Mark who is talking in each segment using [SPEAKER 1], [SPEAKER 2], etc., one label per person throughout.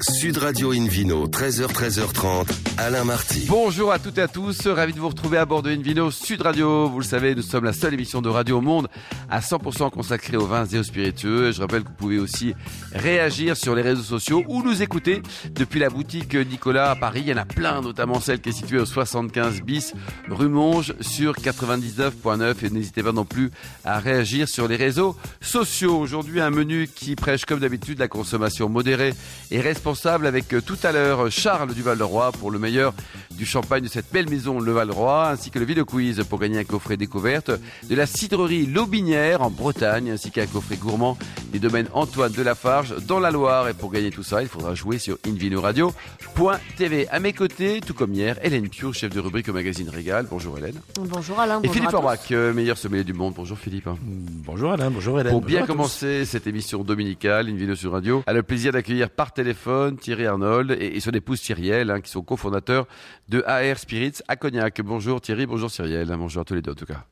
[SPEAKER 1] Sud Radio Invino, 13h, 13h30, Alain Marty.
[SPEAKER 2] Bonjour à toutes et à tous, ravi de vous retrouver à bord de Invino Sud Radio. Vous le savez, nous sommes la seule émission de radio au monde à 100% consacrée aux vins et aux spiritueux. Je rappelle que vous pouvez aussi réagir sur les réseaux sociaux ou nous écouter depuis la boutique Nicolas à Paris. Il y en a plein, notamment celle qui est située au 75 bis rue Monge sur 99.9 et n'hésitez pas non plus à réagir sur les réseaux sociaux. Aujourd'hui, un menu qui prêche comme d'habitude la consommation modérée et responsable avec euh, tout à l'heure Charles du Val-de-Roi pour le meilleur du champagne de cette belle maison Le Val-de-Roi, ainsi que le vidéo quiz pour gagner un coffret découverte de la cidrerie Lobinière en Bretagne, ainsi qu'un coffret gourmand des domaines Antoine de Lafarge dans la Loire. Et pour gagner tout ça, il faudra jouer sur invinoradio.tv. À mes côtés, tout comme hier, Hélène Pio, chef de rubrique au magazine Régal. Bonjour Hélène.
[SPEAKER 3] Bonjour Alain.
[SPEAKER 2] Et Philippe Orbach, euh, meilleur sommelier du monde. Bonjour Philippe.
[SPEAKER 4] Bonjour Alain, bonjour Hélène.
[SPEAKER 2] Pour bien commencer cette émission dominicale, Invino sur Radio, a le plaisir d'accueillir par téléphone Thierry Arnold et, son épouse Cyrielle, hein, qui sont cofondateurs de AR Spirits à Cognac. Bonjour Thierry, bonjour Cyrielle, bonjour à tous les deux en tout cas.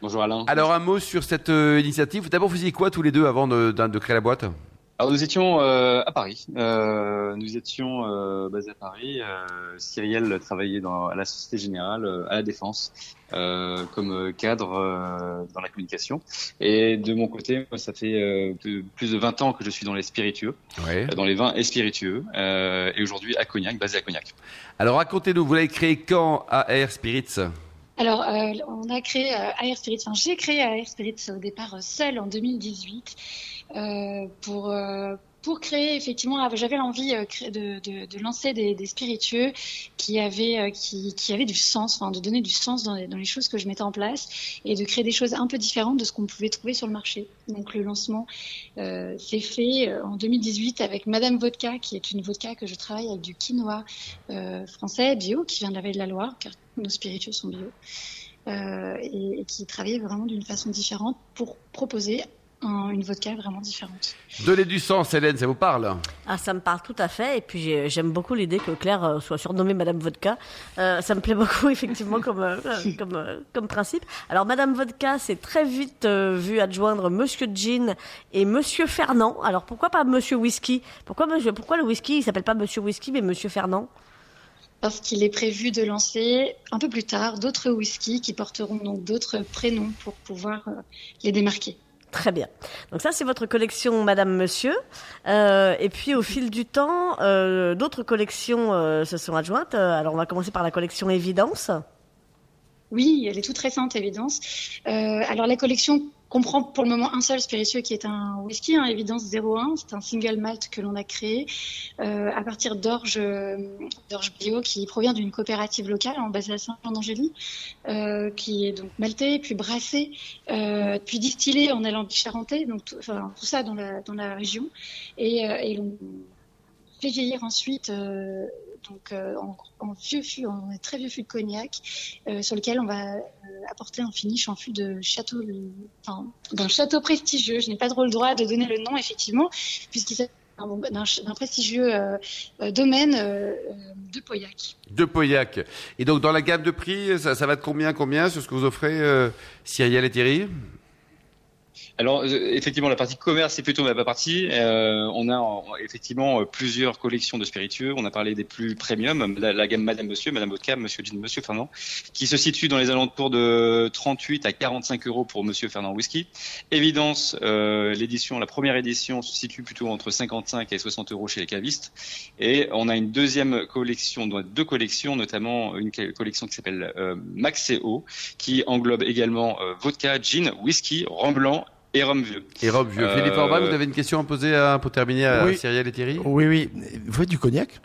[SPEAKER 5] Bonjour Alain.
[SPEAKER 2] Alors un mot sur cette euh, initiative. D'abord, vous faisiez quoi tous les deux avant de créer la boîte?
[SPEAKER 5] Alors nous étions euh, à Paris. Euh, nous étions euh, basés à Paris. Cyrielle travaillait dans, à la Société Générale, à la Défense, comme cadre dans la communication. Et de mon côté, moi, ça fait plus de 20 ans que je suis dans les spiritueux, ouais. dans les vins et spiritueux, et aujourd'hui à Cognac, basé à Cognac.
[SPEAKER 2] Alors racontez-nous, vous l'avez créé quand à Air Spirits?
[SPEAKER 3] Alors, euh, on a créé euh, Air Spirits, enfin, j'ai créé Air Spirits au départ seul en 2018 euh, pour euh, pour créer effectivement, j'avais l'envie euh, de, lancer des, spiritueux qui avaient qui, qui avaient du sens, enfin de donner du sens dans les, choses que je mettais en place et de créer des choses un peu différentes de ce qu'on pouvait trouver sur le marché. Donc le lancement euh, s'est fait en 2018 avec Madame Vodka, qui est une vodka que je travaille avec du quinoa euh, français bio qui vient de la vallée de la Loire, car nos spiritueux sont bio. Euh, et, et, qui travaillait vraiment d'une façon différente pour proposer une vodka vraiment différente.
[SPEAKER 2] Donner du sens, Hélène, ça vous parle?
[SPEAKER 6] Ah, ça me parle tout à fait. Et puis j'aime beaucoup l'idée que Claire euh, soit surnommée Madame Vodka. Euh, ça me plaît beaucoup, effectivement, comme, euh, comme, euh, comme principe. Alors, Madame Vodka, c'est très vite vu adjoindre Monsieur Jean et Monsieur Fernand. Alors, pourquoi pas Monsieur Whisky? Pourquoi, monsieur, pourquoi le whisky, il s'appelle pas Monsieur Whisky, mais Monsieur Fernand
[SPEAKER 3] parce qu'il est prévu de lancer un peu plus tard d'autres whiskies qui porteront donc d'autres prénoms pour pouvoir les démarquer.
[SPEAKER 6] Très bien. Donc ça, c'est votre collection Madame Monsieur. Euh, et puis au fil du temps, euh, d'autres collections euh, se sont adjointes. Alors on va commencer par la collection Évidence.
[SPEAKER 3] Oui, elle est toute récente, Évidence. alors la collection comprend pour le moment un seul spiritueux qui est un whisky, un Évidence 01. C'est un single malt que l'on a créé euh, à partir d'orge d'orge bio qui provient d'une coopérative locale en basée à Saint-Jean-d'Angély, euh, qui est donc malté, puis brassé, euh, puis distillé en allant charentais, donc tout, enfin, tout ça dans la, dans la région. Et, euh, et l'on fait vieillir ensuite euh, donc euh, en, vieux fût, en très vieux fût de cognac, euh, sur lequel on va euh, apporter un finish en fût de château, enfin, d'un château prestigieux. Je n'ai pas trop le droit de donner le nom, effectivement, puisqu'il s'agit d'un prestigieux domaine de Pauillac.
[SPEAKER 2] De Pauillac. Et donc, dans la gamme de prix, ça, va de combien, combien sur ce que vous offrez, Cyrielle et Thierry?
[SPEAKER 5] Alors euh, effectivement, la partie commerce c'est plutôt ma partie. Euh, on a effectivement plusieurs collections de spiritueux. On a parlé des plus premium, la, gamme Madame Monsieur, Madame Vodka, Monsieur Jean, Monsieur Fernand, qui se situe dans les alentours de 38 à 45 euros pour Monsieur Fernand Whisky. Évidence, euh, l'édition, la première édition se situe plutôt entre 55 et 60 euros chez les cavistes. Et on a une deuxième collection, deux collections, notamment une collection qui s'appelle euh, Maxeo, qui englobe également euh, vodka, gin, whisky, rhum et vieux.
[SPEAKER 2] Et vieux. Euh... Philippe Orban, vous avez une question à poser à, pour terminer à oui. Cyrielle et Thierry?
[SPEAKER 4] Oui, oui. Vous faites du cognac?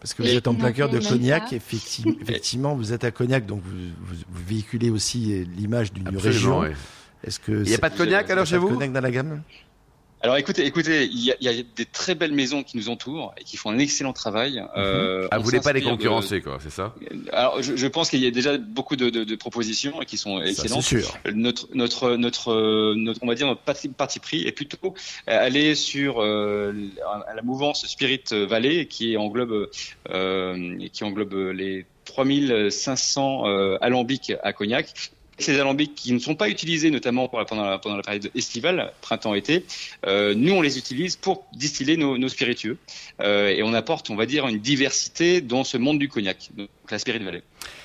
[SPEAKER 4] Parce que vous êtes en plein cœur de Cognac, effectivement, effectivement, vous êtes à Cognac, donc vous, vous, vous véhiculez aussi l'image d'une région.
[SPEAKER 2] Oui. Est-ce que il n'y a pas de cognac alors chez vous?
[SPEAKER 4] Cognac dans la gamme?
[SPEAKER 5] Alors écoutez, écoutez, il y, a, il y, a, des très belles maisons qui nous entourent et qui font un excellent travail.
[SPEAKER 2] Mmh. Euh, ah, vous voulez pas les concurrencer, de... quoi, c'est ça
[SPEAKER 5] Alors je, je pense qu'il y a déjà beaucoup de, de, de propositions qui sont excellentes.
[SPEAKER 4] Ça, sûr.
[SPEAKER 5] Notre, notre, notre, notre, on va dire notre parti, parti pris est plutôt aller sur euh, la mouvance Spirit Valley qui englobe, euh, qui englobe les 3500 euh, alambics à Cognac ces alambics qui ne sont pas utilisés notamment pendant, la, période estivale, printemps-été, euh, nous on les utilise pour distiller nos, spiritueux. Euh, et on apporte, on va dire, une diversité dans ce monde du cognac, la Spirit Valley.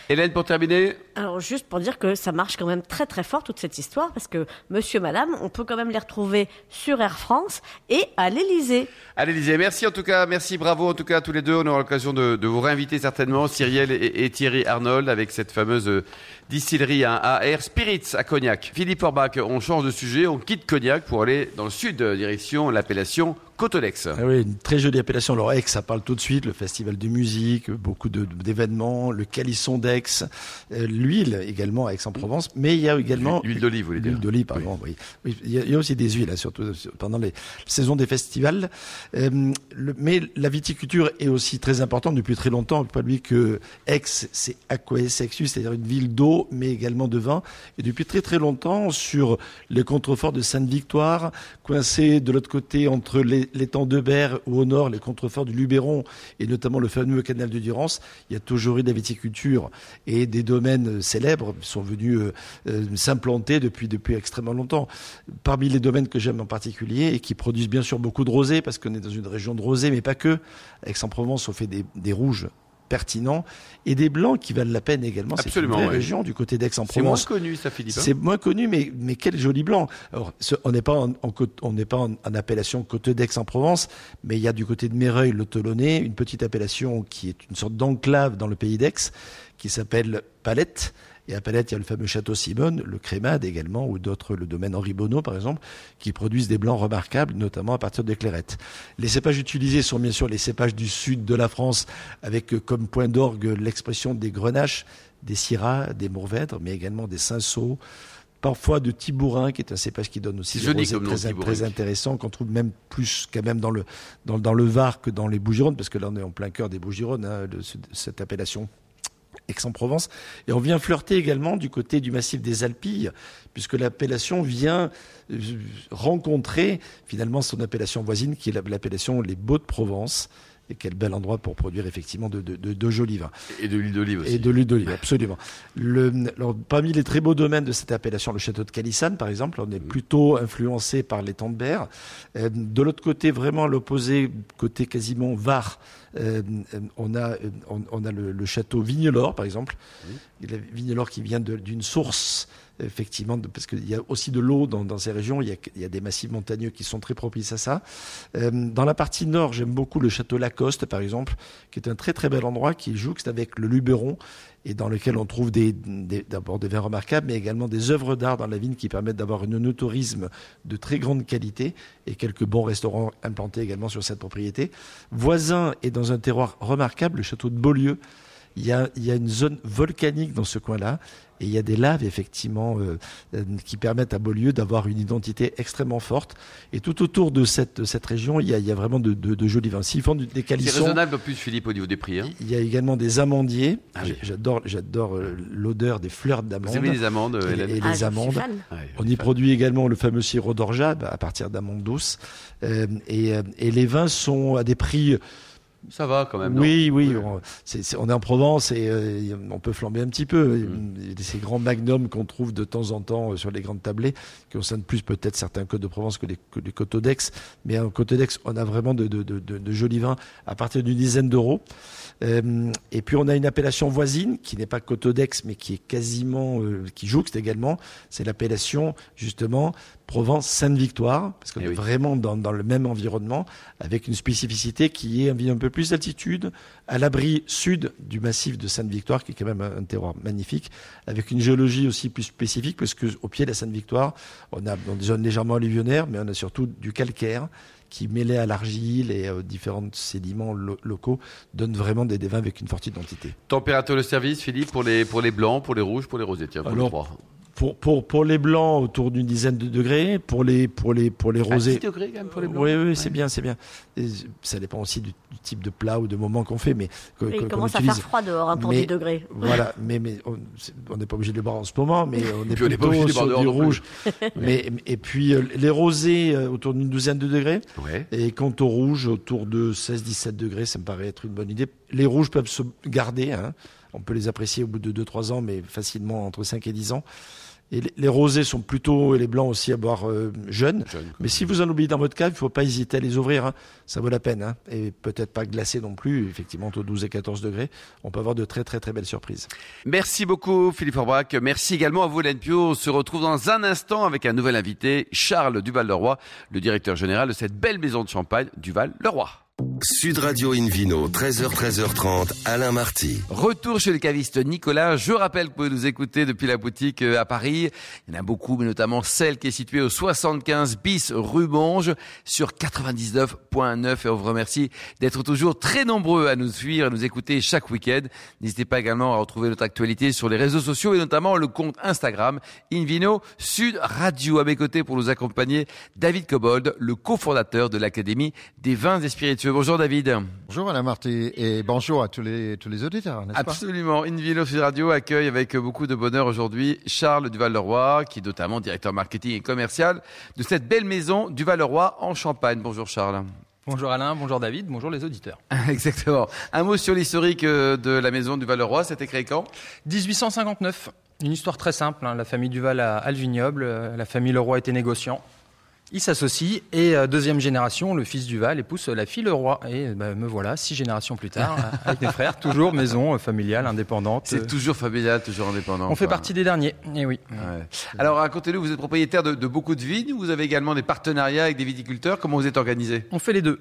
[SPEAKER 2] Hélène, pour terminer
[SPEAKER 6] Alors, juste pour dire que ça marche quand même très très fort toute cette histoire, parce que monsieur, madame, on peut quand même les retrouver sur Air France et à l'Elysée.
[SPEAKER 2] À l'Elysée. Merci en tout cas, merci, bravo en tout cas à tous les deux. On aura l'occasion de, de, vous réinviter certainement, Cyrielle et, et, Thierry Arnold, avec cette fameuse euh, distillerie à, à Air Spirits à Cognac. Philippe Orbach, on change de sujet, on quitte Cognac pour aller dans le sud, direction l'appellation Cotodex.
[SPEAKER 4] Ah oui, une très jolie appellation. Alors Aix, ça parle tout de suite, le festival de musique, beaucoup d'événements, le calisson d'Aix, euh, l'huile également à Aix-en-Provence, mais il y a également...
[SPEAKER 2] L'huile d'olive, vous voulez dire
[SPEAKER 4] L'huile d'olive, pardon, oui. oui. Il, y a, il, y a, aussi des huiles, hein, surtout pendant les saisons des festivals. Euh, le, mais la viticulture est aussi très importante depuis très longtemps. Pas lui que Aix, c'est aquae sexus, c'est-à-dire une ville d'eau, mais également de vin. Et depuis très très longtemps, sur les contreforts de Sainte-Victoire, coincés de l'autre côté entre les l'étang de Berre ou au nord les contreforts du Luberon et notamment le fameux canal de Durance, il y a toujours eu de la viticulture et des domaines célèbres sont venus euh, euh, s'implanter depuis extrêmement longtemps. Parmi les domaines que j'aime en particulier et qui produisent bien sûr beaucoup de rosé parce qu'on est dans une région de rosé, mais pas que. Aix-en-Provence, on fait des rouges pertinents et des blancs qui valent la peine également. C'est une vraie
[SPEAKER 2] ouais.
[SPEAKER 4] région du côté d'Aix-en-Provence.
[SPEAKER 2] C'est moins connu, ça, Philippe. Hein
[SPEAKER 4] c'est moins connu, mais, mais quel joli blanc. Alors, ce, on n'est pas en, en, on n'est pas en, en, appellation côte d'Aix-en-Provence, mais il y a du côté de Méreuil, le Tolonnais, une petite appellation qui est une sorte d'enclave dans le pays d'Aix, qui s'appelle Palette. Et à Palette, il y a le fameux château Simone, le Crémade également, ou d'autres, le domaine Henri Bonneau par exemple, qui produisent des blancs remarquables, notamment à partir des clairettes. Les cépages utilisés sont bien sûr les cépages du sud de la France, avec comme point d'orgue l'expression des grenaches, des syrahs, des mourvèdres, mais également des cinceaux, parfois de Tibourin, qui est un cépage qui donne aussi
[SPEAKER 2] des
[SPEAKER 4] rosés très, très intéressant, qu'on trouve même plus quand même dans le, dans, dans le Var que dans les Bouches-du-Rhône, parce que là on est en plein cœur des Bouches-du-Rhône, hein, cette appellation Aix-en-Provence. Et on vient flirter également du côté du massif des Alpilles, puisque l'appellation vient euh, rencontrer finalement son appellation voisine, qui est l'appellation les Beaux de Provence. Et quel bel endroit pour produire effectivement de, de, de, de jolis vins.
[SPEAKER 2] Et de l'huile d'olive aussi.
[SPEAKER 4] Et de l'huile d'olive, absolument. Le, alors, parmi les très beaux domaines de cette appellation, le château de Calissane, par exemple, on est plutôt influencé par les de Berre. Euh, de l'autre côté, vraiment l'opposé, côté quasiment Var, euh, on a, on, on a le, le, château Vignelor, par exemple. Oui. Vignelor qui vient d'une source effectivement, parce qu'il y a aussi de l'eau dans, ces régions, il y, a, des massifs montagneux qui sont très propices à ça. Euh, dans la partie nord, j'aime beaucoup le château Lacoste, par exemple, qui est un très très bel endroit qui jouxte avec le Luberon et dans lequel on trouve des, des, d'abord des vins remarquables, mais également des œuvres d'art dans la vigne qui permettent d'avoir un tourisme de très grande qualité et quelques bons restaurants implantés également sur cette propriété. Voisin et dans un terroir remarquable, le château de Beaulieu. Il y, a, il y a une zone volcanique dans ce coin-là et il y a des laves effectivement euh, qui permettent à Beaulieu d'avoir une identité extrêmement forte. Et tout autour de cette, cette région, il y, a, il y a vraiment de, de, de, jolis vins. S'ils font des calissons,
[SPEAKER 2] c'est raisonnable en plus, Philippe, au niveau des prix. Hein.
[SPEAKER 4] Il y a également des amandiers. Ah oui. J'adore, j'adore euh, l'odeur des fleurs d'amande.
[SPEAKER 2] Vous aimez les amandes,
[SPEAKER 4] et,
[SPEAKER 2] Hélène
[SPEAKER 4] et les
[SPEAKER 6] ah,
[SPEAKER 4] amandes.
[SPEAKER 6] Ah,
[SPEAKER 4] On y produit également le fameux sirop d'orgeat à partir d'amandes douces. Euh, et, et les vins sont à des prix
[SPEAKER 2] ça va quand même.
[SPEAKER 4] Oui, oui. On, c est, c est, on, est, en Provence et euh, on peut flamber un petit peu. Mmh. Ces grands magnums qu'on trouve de temps en temps sur les grandes tablées, qui concernent plus peut-être certains côtes de Provence que les, que les d'Aix. Mais en côte d'Aix, on a vraiment de, de, de, de, jolis vins à partir d'une dizaine d'euros. Euh, et puis on a une appellation voisine qui n'est pas côte d'Aix, mais qui est quasiment, euh, qui jouxte également. C'est l'appellation justement Provence-Sainte-Victoire, parce qu'on eh est oui. vraiment dans, dans, le même environnement, avec une spécificité qui est un peu plus d'altitude, à l'abri sud du massif de Sainte-Victoire, qui est quand même un, un, terroir magnifique, avec une géologie aussi plus spécifique, parce qu'au pied de la Sainte-Victoire, on a des zones légèrement alluvionnaires, mais on a surtout du calcaire, qui mêlé à l'argile et aux différents sédiments lo locaux donne vraiment des, des, vins avec une forte identité.
[SPEAKER 2] Température de service, Philippe, pour les, pour les blancs, pour les rouges, pour les rosés, tiens, pour
[SPEAKER 4] Alors,
[SPEAKER 2] les trois
[SPEAKER 4] pour, pour, pour les blancs, autour d'une dizaine de degrés. Pour les, pour les, pour les rosés.
[SPEAKER 2] 10 degrés quand même pour les blancs
[SPEAKER 4] Oui, oui, ouais. c'est bien, c'est bien. Et ça dépend aussi du, du, type de plat ou de moment qu'on fait. Mais
[SPEAKER 6] que, il commence à faire froid dehors hein, pour
[SPEAKER 4] mais,
[SPEAKER 6] 10 degrés.
[SPEAKER 4] Voilà, mais, mais on n'est pas obligé de le boire en ce moment, mais on est plutôt on est sur du rouge. mais, et puis euh, les rosés euh, autour d'une douzaine de degrés.
[SPEAKER 2] Ouais.
[SPEAKER 4] Et quant au rouge, autour de 16-17 degrés, ça me paraît être une bonne idée. Les rouges peuvent se garder. Hein. On peut les apprécier au bout de 2-3 ans, mais facilement entre 5 et 10 ans. Et les, les rosés sont plutôt, et les blancs aussi à boire euh, jeunes.
[SPEAKER 2] Jeune,
[SPEAKER 4] Mais si vous en oubliez dans votre cave, il faut pas hésiter à les ouvrir. hein. Ça vaut la peine. hein. Et peut-être pas glacés non plus. Effectivement, entre 12 et 14 degrés, on peut avoir de très très très belles surprises.
[SPEAKER 2] Merci beaucoup Philippe Forbrac. Merci également à vous Hélène Pio. On se retrouve dans un instant avec un nouvel invité, Charles Duval-Leroy, le directeur général de cette belle maison de champagne Duval-Leroy.
[SPEAKER 1] Sud Radio Invino, 13h, 13h30, Alain Marty.
[SPEAKER 2] Retour chez le caviste Nicolas. Je rappelle que vous pouvez nous écouter depuis la boutique euh, à Paris. Il y en a beaucoup, mais notamment celle qui est située au 75 bis rue Monge sur 99.9. Et on vous remercie d'être toujours très nombreux à nous suivre, à nous écouter chaque week-end. N'hésitez pas également à retrouver notre actualité sur les réseaux sociaux et notamment le compte Instagram Invino Sud Radio. À mes côtés pour nous accompagner, David Cobold, le cofondateur de l'Académie des vins et spiritueux. Bonjour David.
[SPEAKER 7] Bonjour Alain Marty et bonjour à tous les, tous les auditeurs, n'est-ce pas?
[SPEAKER 2] Absolument. Invino Sud Radio accueille avec beaucoup de bonheur aujourd'hui Charles Duval-Leroy, qui est notamment directeur marketing et commercial de cette belle maison Duval-Leroy en Champagne. Bonjour Charles.
[SPEAKER 8] Bonjour Alain, bonjour David, bonjour les auditeurs.
[SPEAKER 2] Exactement. Un mot sur l'historique euh, de la maison Duval-Leroy. C'était créé quand?
[SPEAKER 8] 1859, une histoire très simple. hein. La famille Duval a, a le vignoble, euh, la famille Leroy était négociant. Ils s'associent et euh, deuxième génération, le fils Duval épouse la fille Leroy. Et bah, me voilà, six générations plus tard, euh, avec mes frères, toujours maison euh, familiale, indépendante.
[SPEAKER 2] C'est
[SPEAKER 8] Euh,
[SPEAKER 2] toujours familial, toujours indépendant.
[SPEAKER 8] On fait
[SPEAKER 2] quoi.
[SPEAKER 8] partie des derniers, et oui.
[SPEAKER 2] Ouais. Alors racontez-nous, vous êtes propriétaire de, de beaucoup de vignes, vous avez également des partenariats avec des viticulteurs. Comment vous êtes organisé?
[SPEAKER 8] On fait les deux.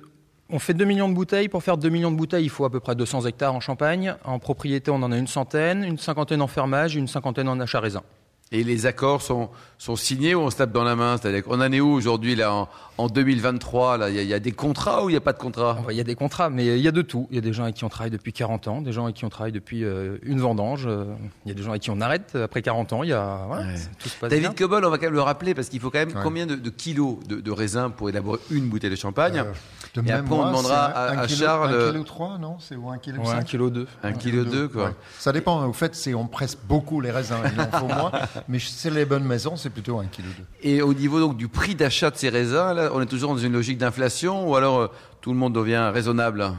[SPEAKER 8] On fait 2 millions de bouteilles. Pour faire 2 millions de bouteilles, il faut à peu près 200 hectares en Champagne. En propriété, on en a une centaine, une cinquantaine en fermage, une cinquantaine en achat raisin.
[SPEAKER 2] Et les accords sont, sont signés ou on se tape dans la main? C'est-à-dire qu'on en est où aujourd'hui là en, en 2023 là? Il y, a- il y a des contrats ou il n'y a pas de contrats?
[SPEAKER 8] Enfin, Il y a des contrats, mais il y a de tout. Il y a des gens avec qui on travaille depuis 40 ans, des gens avec qui on travaille depuis euh, une vendange. euh, Il y a des gens avec qui on arrête après 40 ans. Il y a, voilà,
[SPEAKER 2] Ouais.
[SPEAKER 8] tout se passe
[SPEAKER 2] David
[SPEAKER 8] bien.
[SPEAKER 2] Cobol, on va quand même le rappeler parce qu'il faut quand même
[SPEAKER 7] Ouais.
[SPEAKER 2] combien de, de kilos de, de raisin pour élaborer une bouteille de champagne?
[SPEAKER 7] Euh, de
[SPEAKER 2] Et après, on demandera à-
[SPEAKER 7] un
[SPEAKER 2] à
[SPEAKER 7] kilo-
[SPEAKER 2] Charles,
[SPEAKER 7] Un
[SPEAKER 2] euh,
[SPEAKER 7] kilo 3, non C'est ou un kilo
[SPEAKER 8] Ouais, un
[SPEAKER 7] 5
[SPEAKER 8] kilo deux.
[SPEAKER 2] Un kilo deux quoi.
[SPEAKER 7] Ouais. Ça dépend. Au fait, c'est on presse beaucoup les raisins. Il en faut moins. Mais c'est les bonnes maisons, c'est plutôt un kilo 2.
[SPEAKER 2] Et au niveau donc du prix d'achat de ces raisins, là, on est toujours dans une logique d'inflation ou alors euh, tout le monde devient raisonnable?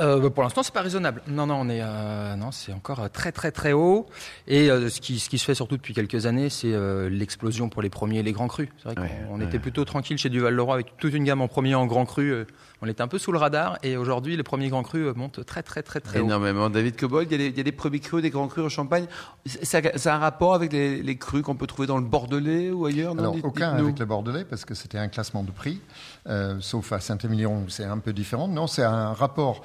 [SPEAKER 8] Euh, bah, pour l'instant, c'est pas raisonnable. Non, non, on est, euh, non, c'est encore euh, très, très, très haut. Et euh, ce qui, ce qui se fait surtout depuis quelques années, c'est euh, l'explosion pour les premiers et les grands crus. C'est vrai qu'on
[SPEAKER 2] Ouais,
[SPEAKER 8] on
[SPEAKER 2] ouais.
[SPEAKER 8] était plutôt tranquille chez Duval-Leroy avec toute une gamme en premier et en grand cru. euh, on était un peu sous le radar. Et aujourd'hui, les premiers grands crus montent très, très, très, très haut.
[SPEAKER 2] Énormément. David Cobold, il y, a des, il y a des premiers crus, des grands crus en Champagne. Ça, ça a un rapport avec les, les crus qu'on peut trouver dans le Bordelais ou ailleurs non?
[SPEAKER 7] Alors,
[SPEAKER 2] Dites-
[SPEAKER 7] aucun avec le Bordelais, parce que c'était un classement de prix, euh, sauf à Saint-Émilion où c'est un peu différent. Non, c'est un rapport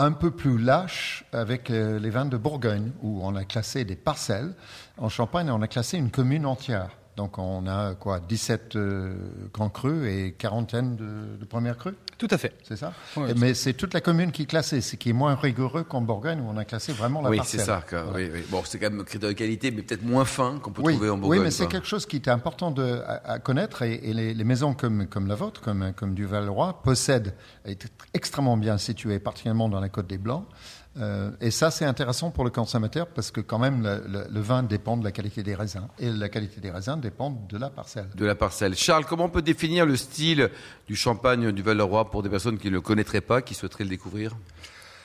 [SPEAKER 7] un peu plus lâche avec euh, les vins de Bourgogne, où on a classé des parcelles. En Champagne, on a classé une commune entière. Donc, on a quoi 17 euh, grands crus et quarantaine de, de premières crues,
[SPEAKER 8] Tout à fait.
[SPEAKER 7] c'est ça
[SPEAKER 8] Oui,
[SPEAKER 7] Mais c'est toute la commune qui est classée, ce qui est moins rigoureux qu'en Bourgogne, où on a classé vraiment la
[SPEAKER 2] Oui,
[SPEAKER 7] parcelle.
[SPEAKER 2] c'est ça. quoi.
[SPEAKER 7] Voilà.
[SPEAKER 2] Oui, oui. Bon, c'est quand même un critère de qualité, mais peut-être moins fin qu'on peut
[SPEAKER 7] oui,
[SPEAKER 2] trouver en Bourgogne.
[SPEAKER 7] Oui, mais c'est quelque chose qui est important de, à, à connaître et, et les, les maisons comme, comme la vôtre, comme, comme du possèdent, est extrêmement bien situées, particulièrement dans la Côte des Blancs. Euh, et ça, c'est intéressant pour le consommateur parce que quand même, le, le- le vin dépend de la qualité des raisins et la qualité des raisins dépend de la parcelle.
[SPEAKER 2] de la parcelle. Charles, comment on peut définir le style du champagne du Val-de-Roi pour des personnes qui ne le connaîtraient pas, qui souhaiteraient le découvrir?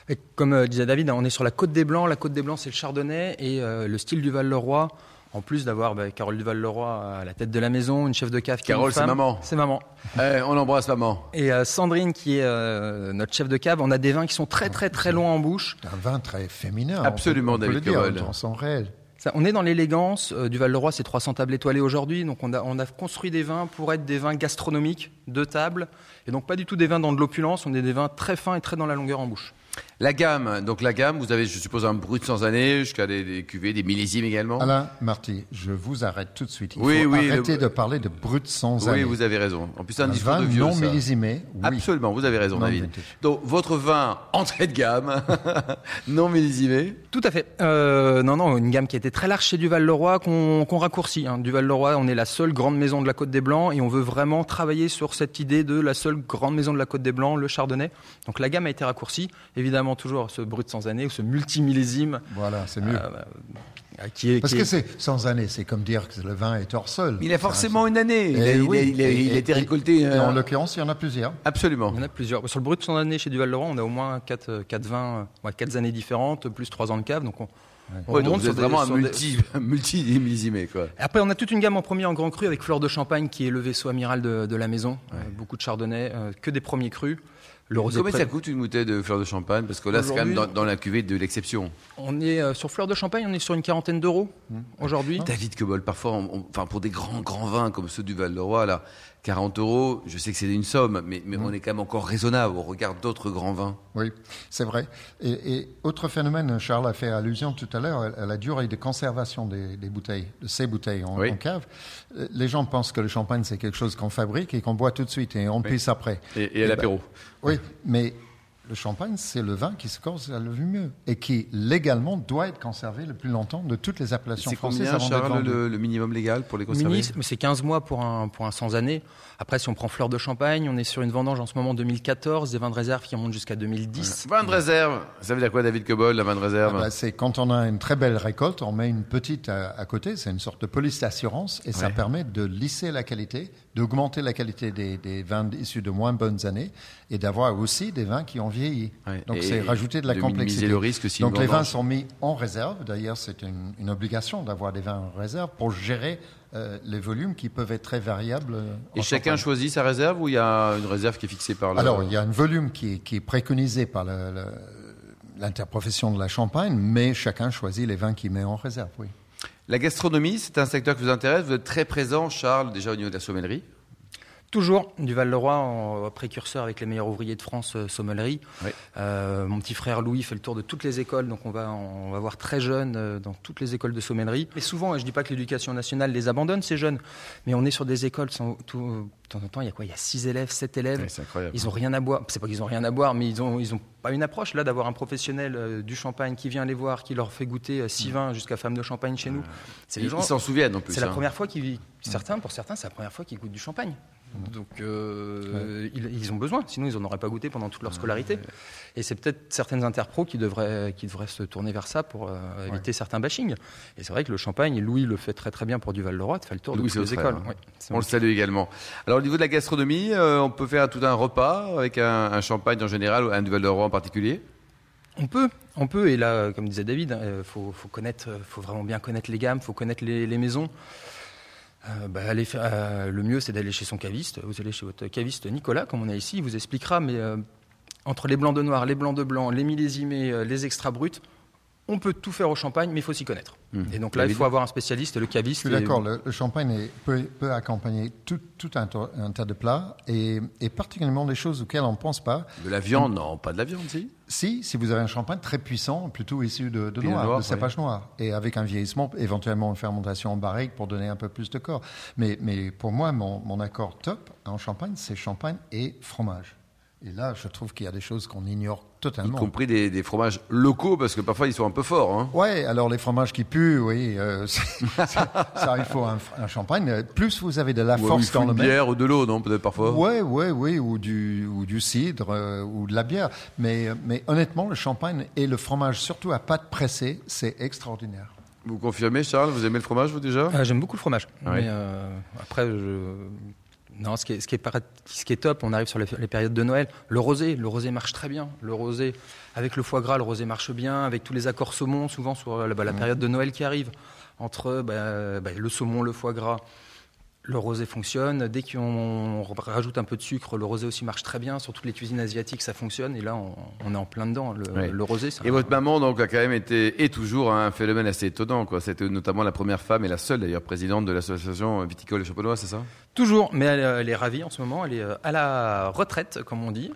[SPEAKER 8] Et comme euh, disait David, on est sur la Côte des Blancs. La Côte des Blancs, c'est le Chardonnay et euh, le style du Val-le-Roi. En plus d'avoir bah, Carole Duval-Leroy à la tête de la maison, une chef de cave qui est
[SPEAKER 2] Carole, c'est maman.
[SPEAKER 8] C'est maman.
[SPEAKER 2] Eh, On embrasse maman.
[SPEAKER 8] Et euh, Sandrine, qui est euh, notre chef de cave, on a des vins qui sont très très très loin en bouche.
[SPEAKER 7] Un vin très féminin.
[SPEAKER 2] Absolument,
[SPEAKER 7] on peut, on peut
[SPEAKER 2] David
[SPEAKER 7] le dire, réel.
[SPEAKER 8] Ça, on est dans l'élégance. euh, du Val-le-Roi, c'est 300 tables étoilées aujourd'hui. Donc on a, on a construit des vins pour être des vins gastronomiques, de table. Et donc pas du tout des vins dans de l'opulence, on est des vins très fins et très dans la longueur en bouche.
[SPEAKER 2] La gamme, donc la gamme, vous avez, je suppose, un brut sans année, jusqu'à des, des cuvées, des millésimes également?
[SPEAKER 7] Alain Marty, je vous arrête tout de suite. Il
[SPEAKER 2] Oui,
[SPEAKER 7] faut
[SPEAKER 2] oui,
[SPEAKER 7] arrêter
[SPEAKER 2] le-
[SPEAKER 7] de parler de brut sans
[SPEAKER 2] oui,
[SPEAKER 7] année.
[SPEAKER 2] vous avez raison. En plus, c'est un,
[SPEAKER 7] Un
[SPEAKER 2] discours
[SPEAKER 7] vin
[SPEAKER 2] de vieux.
[SPEAKER 7] non
[SPEAKER 2] ça.
[SPEAKER 7] millésimé, oui.
[SPEAKER 2] Absolument, vous avez raison,
[SPEAKER 7] Non
[SPEAKER 2] David.
[SPEAKER 7] vintage.
[SPEAKER 2] Donc, votre vin entrée de gamme, non millésimé.
[SPEAKER 8] Tout à fait. Euh, non, non, une gamme qui était très large chez Duval-Leroy qu'on qu'on raccourcit. Hein. Duval-Leroy, on est la seule grande maison de la Côte des Blancs et on veut vraiment travailler sur cette idée de la seule grande maison de la Côte des Blancs, le Chardonnay. Donc la gamme a été raccourcie. Évidemment, toujours ce brut sans année ou ce multimillésime
[SPEAKER 7] Voilà, c'est mieux.
[SPEAKER 8] euh, qui est.
[SPEAKER 7] Parce
[SPEAKER 8] qui
[SPEAKER 7] que
[SPEAKER 8] est-
[SPEAKER 7] c'est sans année, c'est comme dire que le vin est hors sol.
[SPEAKER 2] Il a forcément une année. Il a,
[SPEAKER 7] Eh
[SPEAKER 2] il a-
[SPEAKER 7] oui.
[SPEAKER 2] il a- il a
[SPEAKER 7] Et-
[SPEAKER 2] été
[SPEAKER 7] et-
[SPEAKER 2] récolté.
[SPEAKER 7] Et
[SPEAKER 2] euh,
[SPEAKER 7] en l'occurrence, il y en a plusieurs.
[SPEAKER 2] Absolument.
[SPEAKER 8] Il y en a plusieurs. Sur le brut sans année chez Duval-Leroy, on a au moins 4, quatre vins, euh, ouais, quatre années différentes, plus 3 ans de cave. Donc on, On
[SPEAKER 2] Ouais, donc vous êtes
[SPEAKER 8] des-
[SPEAKER 2] vraiment un
[SPEAKER 8] des-
[SPEAKER 2] multi, quoi.
[SPEAKER 8] Après, on a toute une gamme en premier en grand cru avec Fleur de Champagne qui est le vaisseau amiral de, de la maison. Euh, beaucoup de chardonnay, euh, que des premiers crus. Le rosé
[SPEAKER 2] Combien ça coûte une bouteille de fleur de champagne? Parce que là, c'est quand même dans, la cuvée de l'exception.
[SPEAKER 8] On est euh, sur Fleur de Champagne, on est sur une quarantaine d'euros aujourd'hui.
[SPEAKER 2] David Cobol, parfois, on- on- enfin, pour des grands, grands vins comme ceux du Val-de-Roi, là, 40 euros, je sais que c'est une somme, mais, mais on est quand même encore raisonnable au regard d'autres grands vins.
[SPEAKER 7] Oui, c'est vrai. Et, et autre phénomène, Charles a fait allusion tout à l'heure, à la durée de conservation des, des bouteilles, de ces bouteilles en,
[SPEAKER 2] Oui.
[SPEAKER 7] en cave. Euh, Les gens pensent que le champagne, c'est quelque chose qu'on fabrique et qu'on boit tout de suite et on pisse après.
[SPEAKER 2] Et, et à
[SPEAKER 7] Eh ben,
[SPEAKER 2] l'apéro.
[SPEAKER 7] Oui, mais le champagne, c'est le vin qui se conserve le mieux et qui, légalement, doit être conservé le plus longtemps de toutes les appellations
[SPEAKER 2] C'est
[SPEAKER 7] françaises
[SPEAKER 2] combien, Charles,
[SPEAKER 7] vendu.
[SPEAKER 2] le, le minimum légal pour les conserver
[SPEAKER 8] c'est 15 mois pour un, pour un sans année. Après, si on prend Fleur de Champagne, on est sur une vendange en ce moment 2014, des vins de réserve qui remontent jusqu'à 2010.
[SPEAKER 2] Vin de réserve. Ça veut dire quoi, David Cobol, la vin de réserve
[SPEAKER 7] Ah bah, c'est quand on a une très belle récolte, on met une petite à, à côté, c'est une sorte de police d'assurance et ça permet de lisser la qualité, d'augmenter la qualité des, des vins issus de moins bonnes années et d'avoir aussi des vins qui ont vieilli.
[SPEAKER 2] Ouais.
[SPEAKER 7] Donc c'est rajouter de la
[SPEAKER 2] de
[SPEAKER 7] complexité.
[SPEAKER 2] le risque si
[SPEAKER 7] Donc les vins sont mis en réserve. D'ailleurs, c'est une, une obligation d'avoir des vins en réserve pour gérer euh, les volumes qui peuvent être très variables. euh,
[SPEAKER 2] Et chacun choisit sa réserve ou il y a une réserve qui est fixée par le...
[SPEAKER 7] Alors, il y a un volume qui est, qui est préconisé par l'interprofession de la Champagne, mais chacun choisit les vins qu'il met en réserve, oui.
[SPEAKER 2] La gastronomie, c'est un secteur qui vous intéresse. Vous êtes très présent, Charles, déjà au niveau de la sommellerie.
[SPEAKER 8] Toujours du Val-de-Roi, en précurseur avec les meilleurs ouvriers de France, euh, sommellerie.
[SPEAKER 2] Oui.
[SPEAKER 8] Euh, mon petit frère Louis fait le tour de toutes les écoles, donc on va, on va voir très jeunes euh, dans toutes les écoles de sommellerie. Mais souvent, et je dis pas que l'éducation nationale les abandonne, ces jeunes, mais on est sur des écoles, sans, tout, de temps en temps, il y a quoi? Il y a 6 élèves, 7 élèves.
[SPEAKER 2] Ouais, c'est incroyable.
[SPEAKER 8] Ils ont rien à boire. C'est pas qu'ils ont rien à boire, mais ils ont, ils ont pas une approche là d'avoir un professionnel euh, du champagne qui vient les voir, qui leur fait goûter euh, six vins jusqu'à femme de champagne chez nous. C'est les gens-
[SPEAKER 2] ils s'en souviennent en plus.
[SPEAKER 8] c'est la
[SPEAKER 2] hein.
[SPEAKER 8] première fois qu'ils certains pour certains c'est la première fois qu'ils goûtent du champagne. Donc euh, ils, ils ont besoin, sinon ils n'en auraient pas goûté pendant toute leur scolarité. Et c'est peut-être certaines interpros qui devraient qui devraient se tourner vers ça pour euh, éviter certains bashing. Et c'est vrai que le champagne, Louis le fait très très bien pour du Val de Roi, de faire le tour
[SPEAKER 2] Louis,
[SPEAKER 8] de toutes les écoles.
[SPEAKER 2] hein.
[SPEAKER 8] Ouais,
[SPEAKER 2] On le salue également. Alors au niveau de la gastronomie, euh, on peut faire tout un repas avec un, champagne en général ou un du Val-de-Roi en particulier.
[SPEAKER 8] On peut, on peut. Et là, comme disait David, il faut, faut connaître, euh, faut vraiment bien connaître les gammes, faut connaître les, maisons. Euh, bah, euh, le mieux, c'est d'aller chez son caviste. Vous allez chez votre caviste Nicolas, comme on a ici, il vous expliquera. Mais euh, entre les blancs de noir, les blancs de blanc, les millésimés, euh, les extra bruts, on peut tout faire au champagne, mais il faut s'y connaître.
[SPEAKER 2] Mmh.
[SPEAKER 8] Et donc là, il faut avoir un spécialiste et le caviste.
[SPEAKER 7] Je suis d'accord, le, le champagne est- peut, peut accompagner tout, tout un, to- un tas de plats et, et particulièrement des choses auxquelles on ne pense pas.
[SPEAKER 2] De la viande, non, pas de la viande, si.
[SPEAKER 7] Si, si vous avez un champagne très puissant, plutôt issu de, de noir,
[SPEAKER 2] noir,
[SPEAKER 7] de cépage noir, et avec un vieillissement, éventuellement une fermentation en barrique pour donner un peu plus de corps. Mais, mais pour moi, mon, mon accord top en champagne, c'est champagne et fromage. Et là, je trouve qu'il y a des choses qu'on ignore
[SPEAKER 2] Y
[SPEAKER 7] totalement.
[SPEAKER 2] compris des, des fromages locaux, parce que parfois ils sont un peu forts. Hein.
[SPEAKER 7] Ouais, alors les fromages qui puent, oui, euh, ça, il faut un, un champagne. Plus vous avez de la
[SPEAKER 2] Ou
[SPEAKER 7] force
[SPEAKER 2] faut
[SPEAKER 7] dans
[SPEAKER 2] une
[SPEAKER 7] le
[SPEAKER 2] bière ou de l'eau, non Peut-être parfois.
[SPEAKER 7] Ouais, ouais, oui, ou du, ou du cidre, euh, ou de la bière. Mais, mais honnêtement, le champagne et le fromage, surtout à pâte pressée, c'est extraordinaire.
[SPEAKER 2] Vous confirmez, Charles Vous aimez le fromage, vous déjà?
[SPEAKER 8] Euh, J'aime beaucoup le fromage.
[SPEAKER 2] Ah oui.
[SPEAKER 8] Mais euh, après, je... non, ce qui, est, ce, qui est para- ce qui est top, on arrive sur les, les périodes de Noël. Le rosé, le rosé marche très bien. Le rosé, avec le foie gras, le rosé marche bien. Avec tous les accords saumon, souvent sur la, bah, la période de Noël qui arrive, entre bah, bah, le saumon, le foie gras. Le rosé fonctionne. Dès qu'on rajoute un peu de sucre, le rosé aussi marche très bien. Sur toutes les cuisines asiatiques, ça fonctionne. Et là, on, on est en plein dedans. Le,
[SPEAKER 2] Ouais.
[SPEAKER 8] le rosé,
[SPEAKER 2] Et
[SPEAKER 8] un-
[SPEAKER 2] votre maman, donc, a quand même été, et toujours, un phénomène assez étonnant. C'était notamment la première femme et la seule, d'ailleurs, présidente de l'association viticole et champenoise, c'est ça?
[SPEAKER 8] Toujours, mais elle, elle est ravie en ce moment. Elle est euh, à la retraite, comme on dit.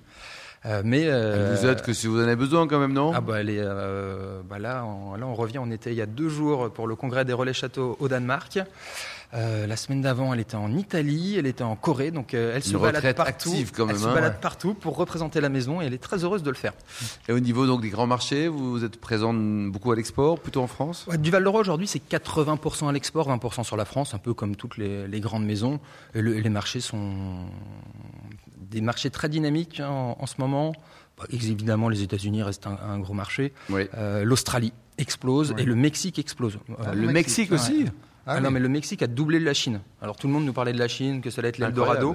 [SPEAKER 8] Euh, mais euh,
[SPEAKER 2] Elle vous aide que si vous en avez besoin, quand même, non?
[SPEAKER 8] Ah bah, elle est, euh, bah là, on, là, on revient. On était il y a deux jours pour le congrès des relais châteaux au Danemark. Euh, la semaine d'avant, elle était en Italie, elle était en Corée, donc euh, elle se
[SPEAKER 2] Une
[SPEAKER 8] balade partout. elle se
[SPEAKER 2] hein,
[SPEAKER 8] balade
[SPEAKER 2] ouais.
[SPEAKER 8] partout pour représenter la maison et elle est très heureuse de le faire.
[SPEAKER 2] Et au niveau donc des grands marchés, vous êtes présente beaucoup à l'export, plutôt en France?
[SPEAKER 8] Ouais, du Val d'Or aujourd'hui, c'est 80% à l'export, 20% sur la France, un peu comme toutes les, les grandes maisons. Et, le- et les marchés sont des marchés très dynamiques hein, en, en ce moment. Bah, évidemment, les États-Unis restent un, un gros marché.
[SPEAKER 2] Oui.
[SPEAKER 8] Euh, L'Australie explose et le Mexique explose. Euh,
[SPEAKER 2] Le Mexique aussi
[SPEAKER 8] Ah, non, mais le Mexique a doublé la Chine. Alors tout le monde nous parlait de la Chine, que ça allait être l'Eldorado.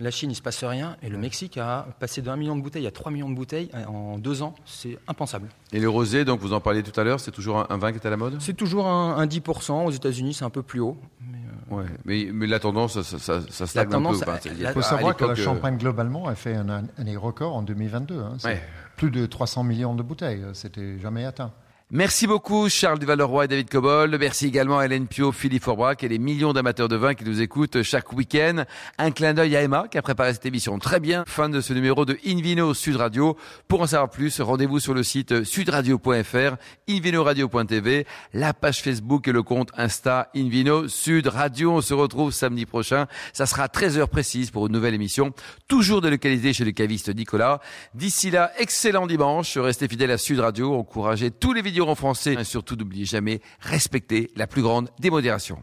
[SPEAKER 8] La Chine, il se passe rien, et le Mexique a passé de 1 million de bouteilles à 3 millions de bouteilles en deux ans. C'est impensable.
[SPEAKER 2] Et le rosé, donc vous en parliez tout à l'heure, c'est toujours un vin qui est à la mode?
[SPEAKER 8] C'est toujours un, un 10%. Aux États-Unis, c'est un peu plus haut. Mais euh,
[SPEAKER 2] Ouais, mais, mais la tendance, ça, ça, ça stagne
[SPEAKER 8] tendance,
[SPEAKER 2] un peu.
[SPEAKER 7] Il faut savoir que la
[SPEAKER 2] euh,
[SPEAKER 7] Champagne, globalement, a fait un année record en 2022. hein.
[SPEAKER 2] Ouais.
[SPEAKER 7] Plus de 300 millions de bouteilles. C'était jamais atteint.
[SPEAKER 2] Merci beaucoup Charles Duval-Leroy et David Cobol. Merci également à Hélène Pio, Philippe Forbrac et les millions d'amateurs de vin qui nous écoutent chaque week-end. Un clin d'œil à Emma qui a préparé cette émission très bien. Fin de ce numéro de Invino Sud Radio. Pour en savoir plus, rendez-vous sur le site sudradio.fr, invinoradio.tv, la page Facebook et le compte Insta Invino Sud Radio. On se retrouve samedi prochain. Ça sera à 13h précise pour une nouvelle émission, toujours délocalisée chez le caviste Nicolas. D'ici là, excellent dimanche. Restez fidèles à Sud Radio. Encouragez tous les vidéos en français. Et surtout, n'oubliez jamais, respectez la plus grande démodération.